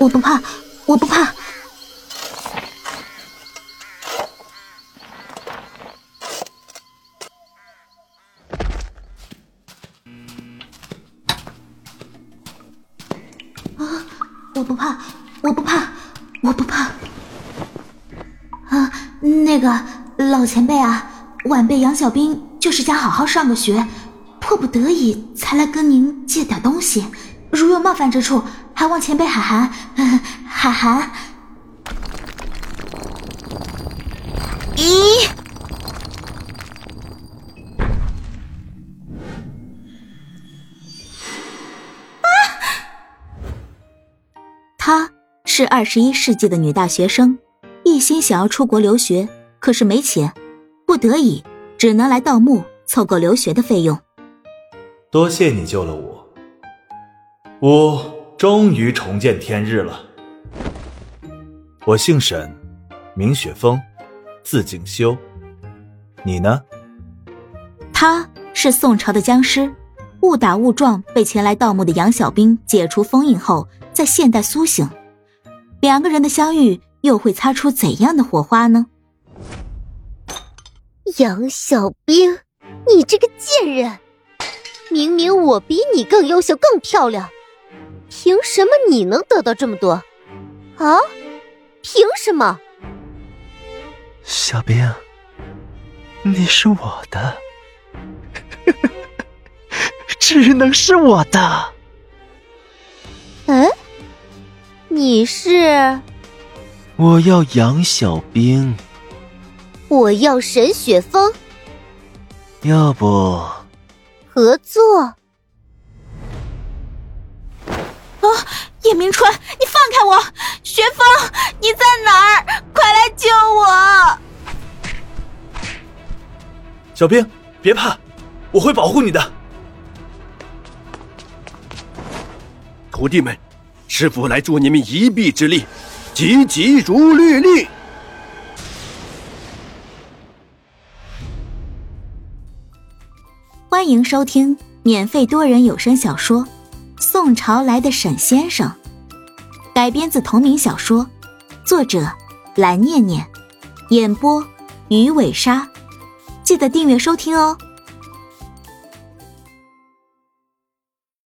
我不怕，我不怕。啊，我不怕，我不怕，我不怕。啊，那个老前辈啊，晚辈杨小兵就是想好好上个学，迫不得已才来跟您借点东西。如有冒犯之处，还望前辈海涵，海涵。咦？啊！她是二十一世纪的女大学生，一心想要出国留学，可是没钱，不得已只能来盗墓凑够留学的费用。多谢你救了我。我终于重见天日了。我姓沈，名雪峰，字景修。你呢？他是宋朝的僵尸，误打误撞被前来盗墓的杨小兵解除封印后，在现代苏醒。两个人的相遇又会擦出怎样的火花呢？杨小兵，你这个贱人！明明我比你更优秀、更漂亮。凭什么你能得到这么多？啊？凭什么？小兵，你是我的，只能是我的。嗯？你是？我要杨小兵。我要沈雪峰。要不？合作。叶明川，你放开我！雪峰，你在哪儿？快来救我！小兵，别怕，我会保护你的。徒弟们，师傅来助你们一臂之力，急急如律令。欢迎收听免费多人有声小说。宋朝来的沈先生，改编自同名小说，作者蓝念念，演播鱼尾鲨。记得订阅收听哦。